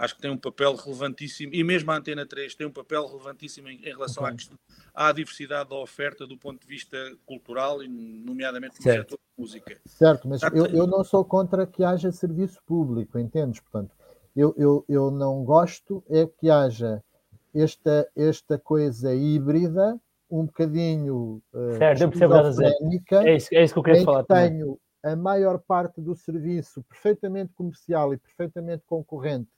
B: Acho que tem um papel relevantíssimo, e mesmo a Antena 3 tem um papel relevantíssimo em, em relação okay. à, à, diversidade da oferta do ponto de vista cultural, e nomeadamente no certo. setor de música.
C: Certo, mas eu, eu não sou contra que haja serviço público, entendes? Portanto, eu, eu, eu não gosto é que haja esta, esta coisa híbrida, um bocadinho uh,
A: certo, é isso, é isso que eu queria falar.
C: Que tenho a maior parte do serviço perfeitamente comercial e perfeitamente concorrente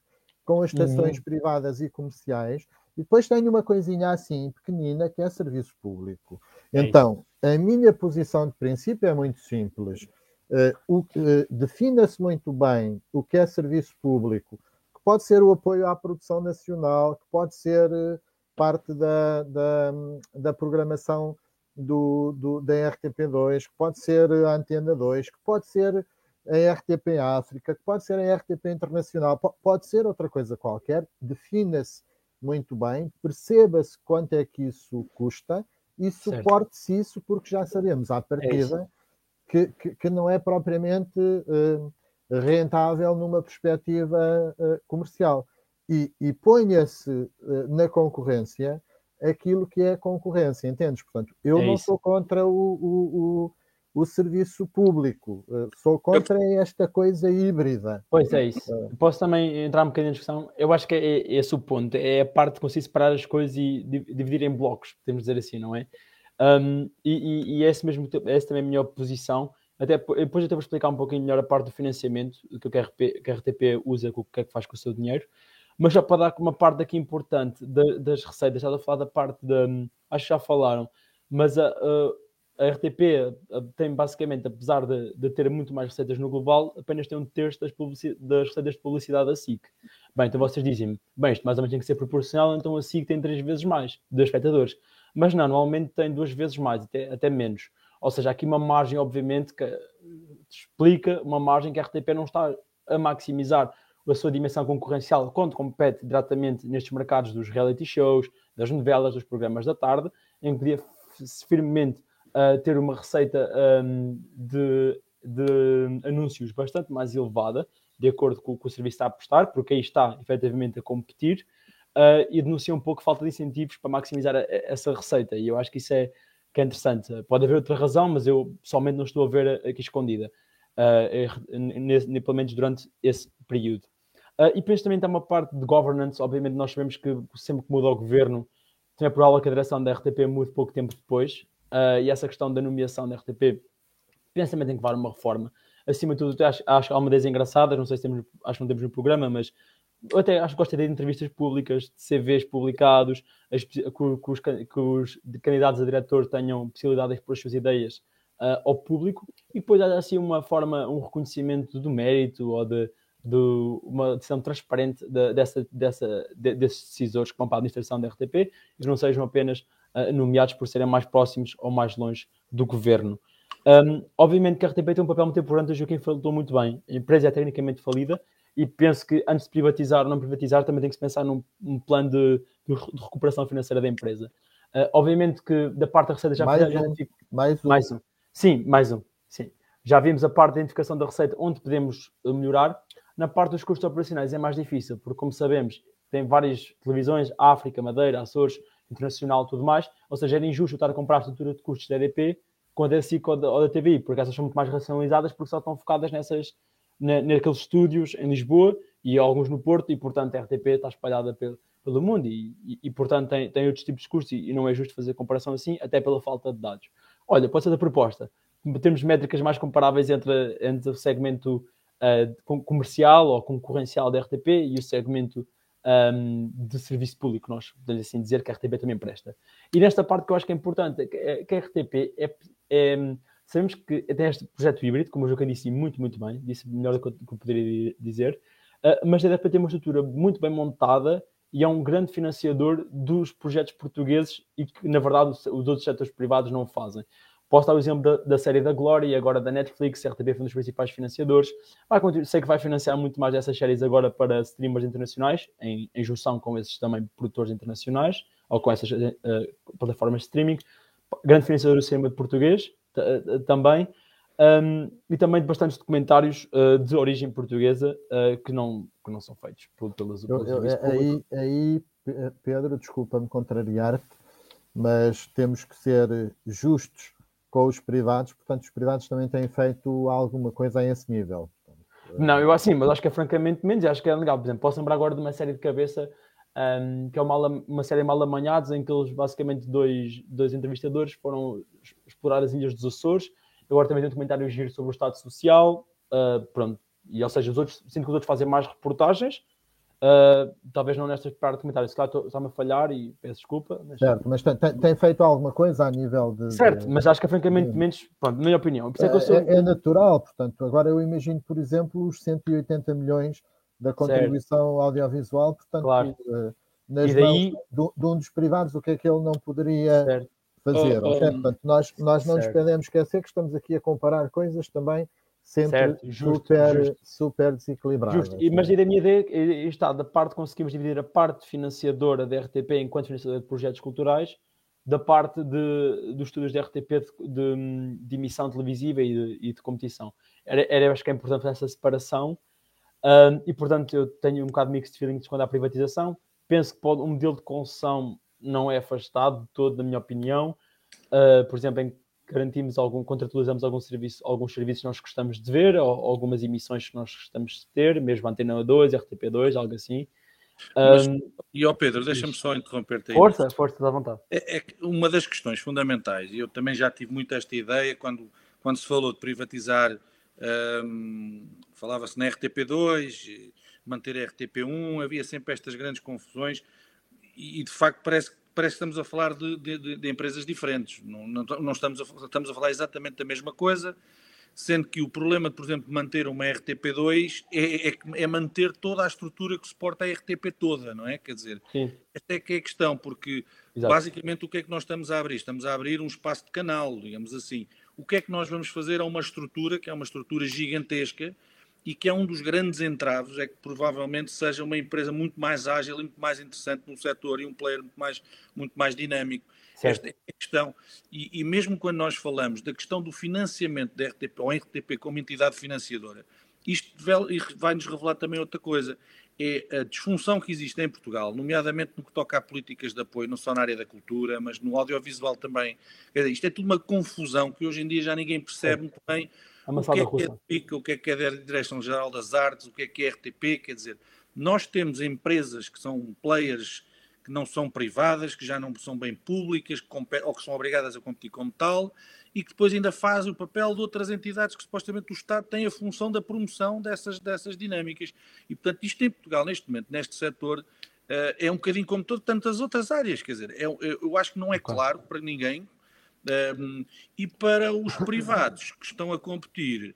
C: com as estações uhum. privadas e comerciais, e depois tenho uma coisinha assim pequenina que é serviço público. É então, a minha posição de princípio é muito simples. Uh, o, uh, defina-se muito bem o que é serviço público, pode ser o apoio à produção nacional, que pode ser eh, parte da, da, da programação do, do, da RTP2, que pode ser a Antena 2, que pode ser a RTP África, que pode ser a RTP Internacional, pode ser outra coisa qualquer, defina-se muito bem, perceba-se quanto é que isso custa e suporte-se isso, porque já sabemos à partida é que, que, que, não é propriamente uh, rentável numa perspectiva uh, comercial. E, e ponha-se uh, na concorrência aquilo que é concorrência, entendes? Portanto, eu é não isso. sou contra o, o, o, o serviço público, uh, sou contra esta coisa híbrida.
A: Pois é isso. Posso também entrar um bocadinho na discussão? Eu acho que é, é esse o ponto, é a parte de conseguir separar as coisas e dividir em blocos, podemos dizer assim, não é? Um, e, e, e esse mesmo, essa também é a minha oposição até depois até vou explicar um pouquinho melhor a parte do financiamento que o RTP, que a RTP usa, o que é que faz com o seu dinheiro. Mas já para dar uma parte aqui importante das receitas, estava a falar da parte da. Acho que já falaram, mas a, a, a RTP eh, tem basicamente, apesar de, de, ter muito mais receitas no global, apenas tem um terço das, das receitas de publicidade da SIC. Bem, então vocês dizem bem, isto mais ou menos tem que ser proporcional, então a SIC tem três vezes mais de espectadores. Mas não, normalmente tem duas vezes mais, até, até menos. Ou seja, aqui uma margem, obviamente, que explica uma margem que a RTP não está a maximizar a sua dimensão concorrencial quando compete diretamente nestes mercados dos reality shows, das novelas, dos programas da tarde, em que podia firmemente ter uma receita um, de, de, anúncios bastante mais elevada, de acordo com o que o serviço está a apostar, porque aí está efetivamente a competir, uh, e denuncia um pouco falta de incentivos para maximizar a, a, essa receita. E eu acho que isso é, que é interessante. Pode haver outra razão, mas eu pessoalmente não estou a ver aqui escondida, uh, pelo menos durante esse período. Uh, e depois também tem uma parte de governance, obviamente nós sabemos que sempre que muda o governo, tem a provável que a direção da RTP mude pouco tempo depois, uh, e essa questão da nomeação da RTP, penso também tem que levar uma reforma. Acima de tudo, acho, acho que há uma das engraçadas, não sei se temos, acho que não temos no programa, mas eu até acho que gostaria de entrevistas públicas, de CVs publicados, as, que, os, que os candidatos a diretor tenham possibilidade de expor as suas ideias uh, ao público e depois há assim uma forma, um reconhecimento do mérito ou de, de uma decisão transparente de, dessa, dessa, de, desses decisores que vão para a administração da RTP e que não sejam apenas nomeados por serem mais próximos ou mais longe do governo. Um, obviamente que a RTP tem um papel muito importante, o Joaquim falou muito bem. A empresa é tecnicamente falida e penso que antes de privatizar ou não privatizar, também tem que se pensar num, num plano de, de, recuperação financeira da empresa. Uh, obviamente que da parte da receita já
C: mais,
A: já,
C: um, mais um.
A: mais um. Sim, mais um. Sim. Já vimos a parte da identificação da receita onde podemos melhorar. Na parte dos custos operacionais é mais difícil, porque, como sabemos, tem várias televisões, África, Madeira, Açores, Internacional, tudo mais. Ou seja, era injusto estar a comprar a estrutura de custos da EDP com a SIC ou da, ou da TVI, porque essas são muito mais racionalizadas, porque só estão focadas nessas, na, naqueles estúdios em Lisboa e alguns no Porto, e portanto a RTP está espalhada pelo, pelo mundo e, e, e, portanto tem, tem outros tipos de custos e, e, não é justo fazer comparação assim, até pela falta de dados. Olha, pode ser da proposta. Temos métricas mais comparáveis entre, entre o segmento uh, comercial ou concorrencial da RTP e o segmento um, de serviço público, nós podemos assim dizer que a RTP também presta. E nesta parte que eu acho que é importante, é que a RTP é, é sabemos que tem este projeto híbrido, como o Joaquim disse muito, muito bem, disse melhor do que eu poderia dizer, uh, mas a RTP tem uma estrutura muito bem montada e é um grande financiador dos projetos portugueses e que, na verdade, os outros setores privados não fazem. Posso dar o exemplo da, da, série da Glória e agora da Netflix, RTP foi um dos principais financiadores. Vai, sei que vai financiar muito mais dessas séries agora para streamers internacionais, em, em junção com esses também produtores internacionais, ou com essas uh, plataformas de streaming. Grande financiador do cinema português uh, também. Um, e também de bastantes documentários uh, de origem portuguesa que, não, que não são feitos pelos, pelos
C: eu, eu, aí, aí, Pedro, desculpa-me contrariar-te, mas temos que ser justos com os privados, portanto, os privados também têm feito alguma coisa a esse nível.
A: Não, eu assim, mas acho que é francamente menos, acho que é legal. Por exemplo, posso lembrar agora de uma série de cabeça um, que é uma, uma série mal amanhados, em que eles, basicamente, dois, dois entrevistadores foram explorar as ilhas dos Açores. Agora também tem um comentário giro sobre o Estado Social. Uh, pronto, e ou seja, os outros, sinto que os outros fazem mais reportagens, Uh, talvez não nesta parte de comentário, se calhar está-me a falhar e peço desculpa.
C: Mas... Certo, mas tem, tem, feito alguma coisa a nível de.
A: Certo, mas acho que é francamente de... menos, pronto, na minha opinião.
C: É,
A: é,
C: sou... é, é, natural, portanto, agora eu imagino, por exemplo, os 180 milhões da contribuição certo. audiovisual, portanto,
A: claro.
C: uh, nas e daí... de, de, um dos privados, o que é que ele não poderia certo. fazer? Oh, oh, portanto, nós, nós não nos podemos esquecer que estamos aqui a comparar coisas também sempre certo, justo, super, justo. super desequilibrado. Justo.
A: E, mas a minha ideia está da parte conseguimos dividir a parte financiadora da RTP enquanto financiadora de projetos culturais da parte de, dos estudos da RTP de, de, de, emissão televisiva e de, e de competição. Era, era, acho que é importante essa separação um, e, portanto, eu tenho um bocado de mixed feelings quando há privatização. Penso que pode, um modelo de concessão não é afastado de todo, na minha opinião. Uh, por exemplo, em garantimos algum, contratualizamos algum serviço, alguns serviços que nós gostamos de ver, ou, ou algumas emissões que nós gostamos de ter, mesmo Antena 2, RTP2, algo assim.
B: Mas, um, e ó Pedro, deixa-me só interromper-te aí.
A: Força, força, à vontade.
B: É, é, uma das questões fundamentais, e eu também já tive muito esta ideia quando, quando se falou de privatizar, um, falava-se na RTP2, manter a RTP1, havia sempre estas grandes confusões, e, e de facto parece que parece que estamos a falar de, de, de empresas diferentes. Não, não, não, estamos, a, estamos a falar exatamente da mesma coisa, sendo que o problema, por exemplo, de manter uma RTP2 é, é, é manter toda a estrutura que suporta a RTP toda, não é? Quer dizer, Sim. esta é que é a questão, porque Exato. basicamente o que é que nós estamos a abrir? Estamos a abrir um espaço de canal, digamos assim. O que é que nós vamos fazer a uma estrutura que é uma estrutura gigantesca e que é um dos grandes entraves, é que provavelmente seja uma empresa muito mais ágil e muito mais interessante no setor e um player muito mais, muito mais dinâmico. Certo. Esta é a questão. E, e, mesmo quando nós falamos da questão do financiamento da RTP, ou RTP como entidade financiadora, isto vai-nos revelar também outra coisa. É a disfunção que existe em Portugal, nomeadamente no que toca a políticas de apoio, não só na área da cultura, mas no audiovisual também. Dizer, isto é tudo uma confusão que hoje em dia já ninguém percebe muito bem o que é que é PIC, o que é que é a Direção-Geral das Artes, o que é que é RTP, quer dizer, nós temos empresas que são players que não são privadas, que já não são bem públicas, que ou que são obrigadas a competir como tal, e que depois ainda fazem o papel de outras entidades que supostamente o Estado tem a função da promoção dessas, dessas dinâmicas. E, portanto, isto em Portugal, neste momento, neste setor, eh, é um bocadinho como todo, tantas outras áreas. Quer dizer, é, eu acho que não é claro para ninguém um, e para os privados que estão a competir,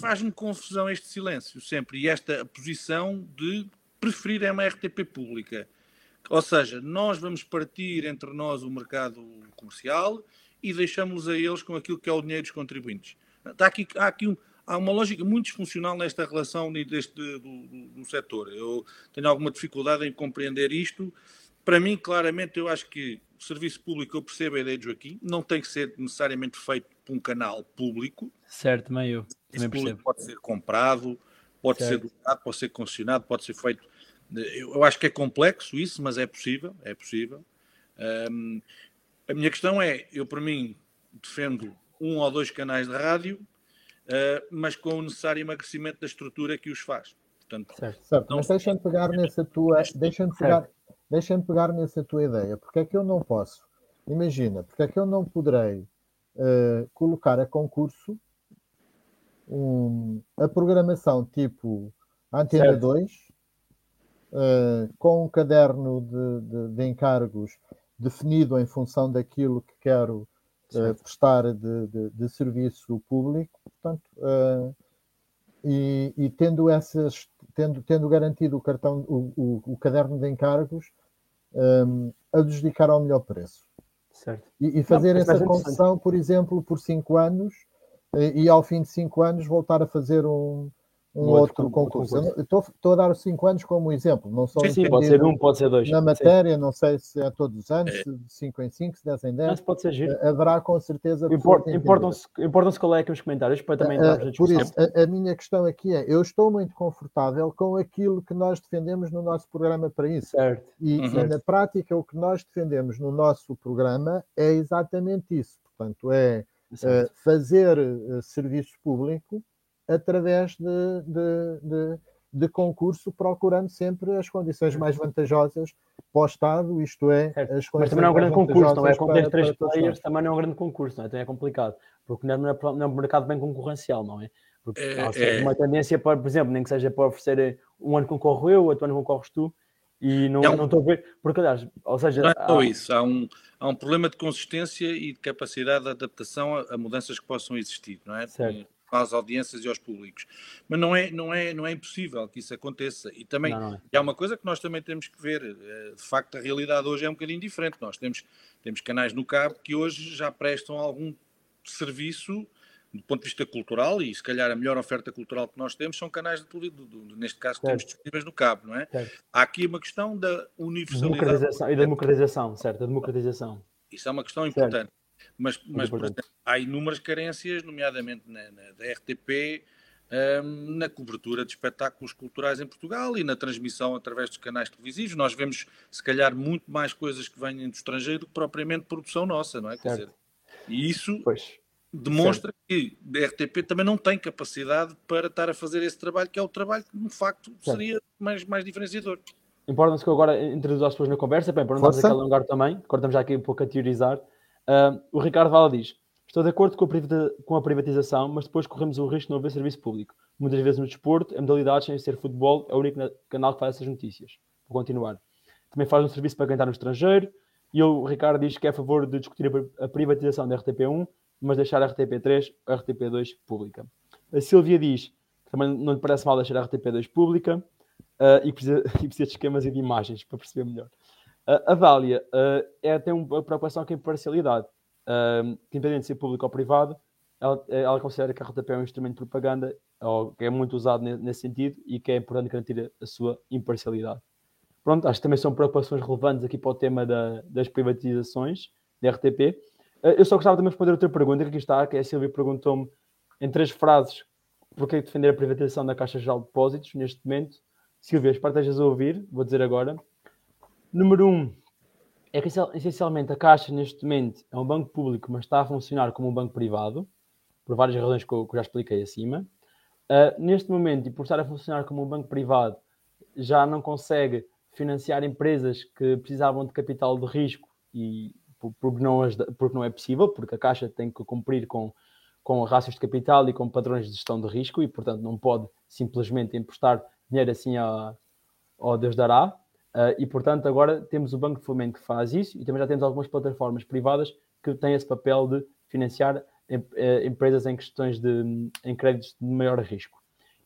B: faz-me confusão este silêncio sempre e esta posição de preferir uma RTP pública. Ou seja, nós vamos partir entre nós o mercado comercial e deixamos a eles com aquilo que é o dinheiro dos contribuintes. Está aqui, há aqui um, há uma lógica muito disfuncional nesta relação deste, do, do, do setor. Eu tenho alguma dificuldade em compreender isto. Para mim, claramente, eu acho que o serviço público, eu percebo a ideia de Joaquim, não tem que ser necessariamente feito por um canal público.
A: Certo, meio.
B: Esse público pode ser comprado, pode certo. ser dotado, pode ser concessionado, pode ser feito. Eu acho que é complexo isso, mas é possível, é possível. Um, a minha questão é, eu para mim defendo um ou dois canais de rádio, uh, mas com o necessário emagrecimento da estrutura que os faz.
C: Portanto, certo, certo. Não... mas deixa-me pegar nessa tua, deixa-me pegar, Deixa-me pegar nessa tua ideia. Porque é que eu não posso? Imagina, porque é que eu não poderei uh, colocar a concurso um, a programação tipo Antena certo. 2 uh, eh, com um caderno de, de, de, encargos definido em função daquilo que quero uh, prestar de, de, serviço público, portanto, e, e, tendo essas tendo, tendo garantido o cartão, o, o, o caderno de encargos, um, adjudicar ao melhor preço. Certo. E, e fazer Não, essa concessão, por exemplo, por cinco anos, e, e, ao fim de cinco anos voltar a fazer um, um, outro, outro concurso. Estou, estou, a dar os cinco anos como exemplo, não sou
A: sim, sim, pode ser um, pode ser dois.
C: Na matéria, sim. não sei se é todos os anos, é. se de 5 em 5, se 10 em 10. Mas
A: pode ser giro.
C: Eh, haverá com certeza.
A: Importam-se importam qual é que os comentários para também uh,
C: Por isso, a, a, minha questão aqui é: eu estou muito confortável com aquilo que nós defendemos no nosso programa para isso.
A: Certo.
C: E, uhum. e na prática, o que nós defendemos no nosso programa é exatamente isso. Portanto, é uh, fazer uh, serviço público através de, de, de, de, concurso, procurando sempre as condições mais vantajosas para o Estado, isto é,
A: as condições Mas também não é um grande concurso, não é? Tens três players, também não é um grande concurso, não é? Também é complicado, porque não é, não é um mercado bem concorrencial, não é? Porque é, há é. uma tendência, para, por exemplo, nem que seja para oferecer um ano concorro eu, outro ano concorres tu, e não, não, não estou a ver, porque aliás, ou seja...
B: Não é só há... isso, há um, há um problema de consistência e de capacidade de adaptação a, a mudanças que possam existir, não é? Certo às audiências e aos públicos. Mas não é, não é, não é impossível que isso aconteça. E também não, não é. há uma coisa que nós também temos que ver. Eh, de facto, a realidade hoje é um bocadinho diferente. Nós temos, temos canais no cabo que hoje já prestam algum serviço do ponto de vista cultural e se calhar a melhor oferta cultural que nós temos são canais de televisão, neste caso temos disponíveis no cabo, não é? Certo. Há aqui uma questão da universalidade.
A: Democratização, e da democratização, certo, a democratização.
B: Isso é uma questão importante. Mas, mas por exemplo, há inúmeras carências, nomeadamente na, na da RTP, um, na cobertura de espetáculos culturais em Portugal e na transmissão através dos canais televisivos. Nós vemos, se calhar, muito mais coisas que vêm do estrangeiro do que propriamente produção nossa, não é? Quer dizer, e isso pois. demonstra certo. que a RTP também não tem capacidade para estar a fazer esse trabalho, que é o trabalho que, de facto, seria mais, mais diferenciador.
A: Importa-nos que eu agora introduza as pessoas na conversa, bem, para não estarmos aqui a alongar também, cortamos já aqui um pouco a teorizar. Uh, o Ricardo Vala diz: Estou de acordo com a, privatização, mas depois corremos o risco de não haver serviço público. Muitas vezes no desporto, em modalidades sem ser futebol, é o único canal que faz essas notícias. Vou continuar. Também faz um serviço para quem está no estrangeiro. E o Ricardo diz que é a favor de discutir a privatização da RTP1, mas deixar a RTP3 ou a RTP2 pública. A Silvia diz que também não lhe parece mal deixar a RTP2 pública uh, e, precisa, e precisa de esquemas e de imagens para perceber melhor. Uh, a Dália uh, é, tem uma preocupação com a imparcialidade. Uh, que independente de ser público ou privado, ela, ela, considera que a RTP é um instrumento de propaganda ou que é muito usado nesse sentido e que é importante garantir a, sua imparcialidade. Pronto, acho que também são preocupações relevantes aqui para o tema da, das privatizações da RTP. Eu só gostava também de responder outra pergunta que aqui está, que é a Silvia perguntou-me em três frases porque defender a privatização da Caixa Geral de Depósitos neste momento. Silvia, espero que estejas a ouvir, vou dizer agora. Número um, é que essencialmente a Caixa neste momento é um banco público, mas está a funcionar como um banco privado, por várias razões que eu, que eu já expliquei acima. Uh, neste momento, e por estar a funcionar como um banco privado, já não consegue financiar empresas que precisavam de capital de risco e porque não, porque não é possível, porque a Caixa tem que cumprir com, com rácios de capital e com padrões de gestão de risco e, portanto, não pode simplesmente emprestar dinheiro assim ao Deus dará. Uh, e, portanto, agora temos o Banco de Fomento que faz isso e também já temos algumas plataformas privadas que têm esse papel de financiar em, eh, empresas em questões de em créditos de maior risco.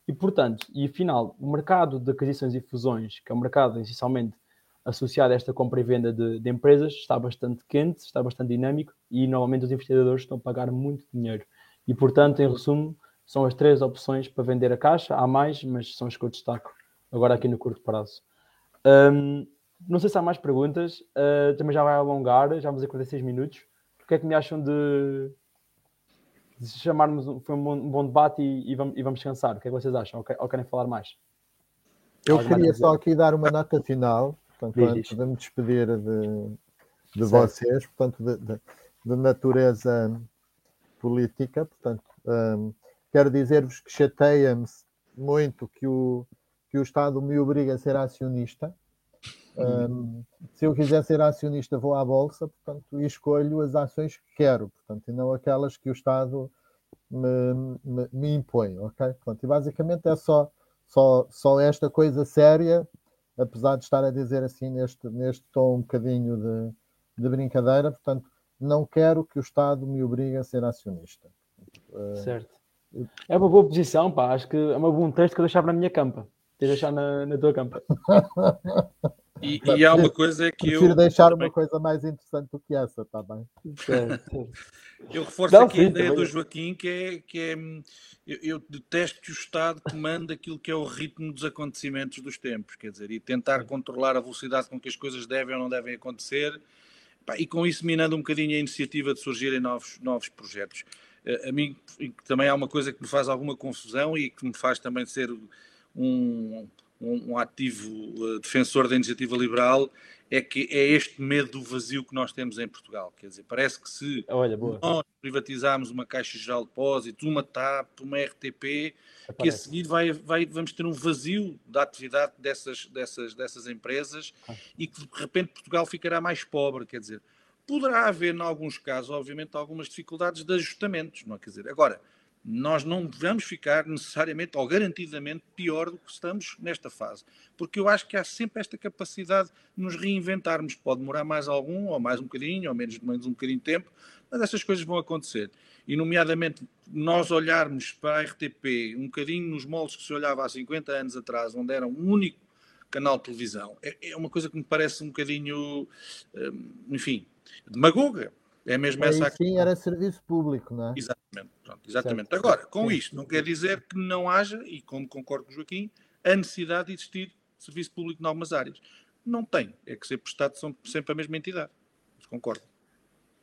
A: E, portanto, e afinal, o mercado de aquisições e fusões, que é um mercado essencialmente associado a esta compra e venda de, de, empresas, está bastante quente, está bastante dinâmico e, normalmente, os investidores estão a pagar muito dinheiro. E, portanto, em resumo, são as três opções para vender a caixa. Há mais, mas são as que eu destaco agora aqui no curto prazo. Um, não sei se há mais perguntas, uh, também já vai alongar, já vamos a 46 minutos. O que é que me acham de, de chamarmos? Foi um bom, um bom debate e, e, vamos, e, vamos, descansar. O que é que vocês acham? Ou, ou querem falar mais?
C: Eu queria só aqui dar uma nota final, portanto, antes de me despedir de, de vocês, portanto, de, de, de, natureza política, portanto, um, quero dizer-vos que chateia-me muito que o, que o Estado me obriga a ser acionista. Um, se eu quiser ser acionista, vou à bolsa, portanto, e escolho as ações que quero, portanto, e não aquelas que o Estado me, me, me impõe, ok? Portanto, e basicamente é só, só, só esta coisa séria, apesar de estar a dizer assim neste, neste tom um bocadinho de, de brincadeira, portanto, não quero que o Estado me obrigue a ser acionista.
A: Certo. É uma boa posição, pá. Acho que é um bom texto que eu deixava na minha campa. Tens de deixar na, na tua campa.
B: E, e há uma coisa que
C: eu. Prefiro deixar uma coisa mais interessante do que essa, está bem?
B: eu reforço Não, aqui sim, a ideia também. do Joaquim, que é. Que é eu, eu, detesto que o Estado comande aquilo que é o ritmo dos acontecimentos dos tempos, quer dizer, e tentar controlar a velocidade com que as coisas devem ou não devem acontecer, e com isso minando um bocadinho a iniciativa de surgirem novos, novos projetos. Eh, a mim também há uma coisa que me faz alguma confusão e que me faz também ser um, um, um ativo uh, defensor da iniciativa liberal, é que é este medo do vazio que nós temos em Portugal. Quer dizer, parece que se
A: Olha,
B: nós privatizarmos uma Caixa Geral de Depósitos, uma TAP, uma RTP, que a seguir vai, vai, vamos ter um vazio da atividade dessas, dessas, dessas empresas ah. e que de repente Portugal ficará mais pobre. Quer dizer, poderá haver, em alguns casos, obviamente, algumas dificuldades de ajustamentos. Não é? Quer dizer, agora, nós não vamos ficar necessariamente ou garantidamente pior do que estamos nesta fase. Porque eu acho que há sempre esta capacidade de nos reinventarmos. Pode demorar mais algum, ou mais um bocadinho, ou menos, menos um bocadinho de tempo, mas essas coisas vão acontecer. E, nomeadamente, nós olharmos para a RTP um bocadinho nos moldes que se olhava há 50 anos atrás, onde era um único canal de televisão, é, é uma coisa que me parece um bocadinho, hum, enfim, demagoga é mesmo essa
C: a Sim, era serviço público, não é?
B: Exatamente. Pronto, exatamente. Certo. Agora, com sim. isto, não quer dizer que não haja, e como concordo com o Joaquim, a necessidade de existir serviço público em algumas áreas. Não tem. É que ser prestado são sempre a mesma entidade. Concordo.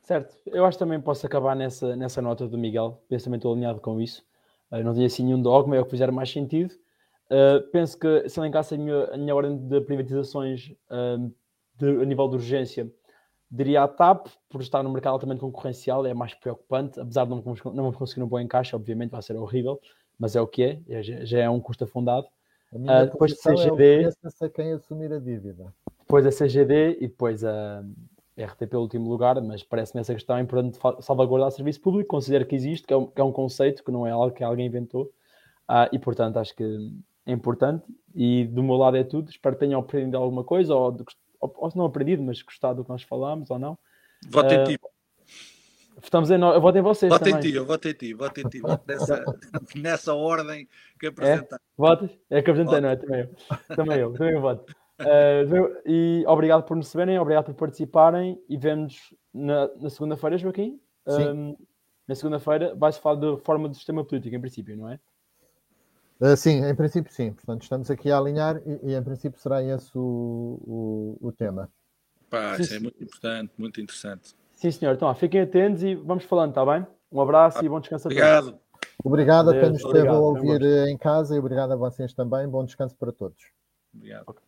A: Certo. Eu acho que também posso acabar nessa, nessa nota do Miguel. Penso também estou alinhado com isso. Uh, não tinha assim nenhum dogma, é o que fizer mais sentido. Uh, penso que se elencasse a minha, a minha ordem de privatizações uh, de, a nível de urgência, diria a TAP, por estar no mercado altamente concorrencial, é mais preocupante, apesar de não, não conseguir um bom encaixe, obviamente vai ser horrível, mas é o que é, é já é um custo afundado.
C: Uh, depois de CGD, é a quem assumir a dívida.
A: Depois a CGD e depois a RTP último lugar, mas parece-me essa questão é importante salvaguardar o serviço público, considero que existe, que é, um, que é um conceito, que não é algo que alguém inventou, uh, e portanto acho que é importante, e do meu lado é tudo, espero que tenham aprendido alguma coisa, ou ou, ou se não aprendido, mas gostado do que nós falamos ou não.
B: Voto em ti.
A: Estamos em, eu voto em vocês
B: voto
A: também.
B: em ti, eu voto em ti, voto em ti. Voto nessa, nessa ordem que apresentaste.
A: É? Votas? É que apresentei, não é? Também eu. Também eu, também eu voto. Uh, e obrigado por nos receberem, obrigado por participarem e vemos na, na segunda-feira, Joaquim. Um, na segunda-feira vai-se falar da forma do sistema político, em princípio, não é?
C: Uh, sim, em princípio sim. Portanto, estamos aqui a alinhar e, e em princípio será esse o, o, o tema.
B: Pá, sim, isso é muito importante, muito interessante.
A: Sim, senhor. Então, fiquem atentos e vamos falando, está bem? Um abraço ah, e bom descanso a
B: todos. Obrigado.
C: Obrigado a quem nos esteve a ouvir em casa e obrigado a vocês também. Bom descanso para todos.
B: Obrigado. Okay.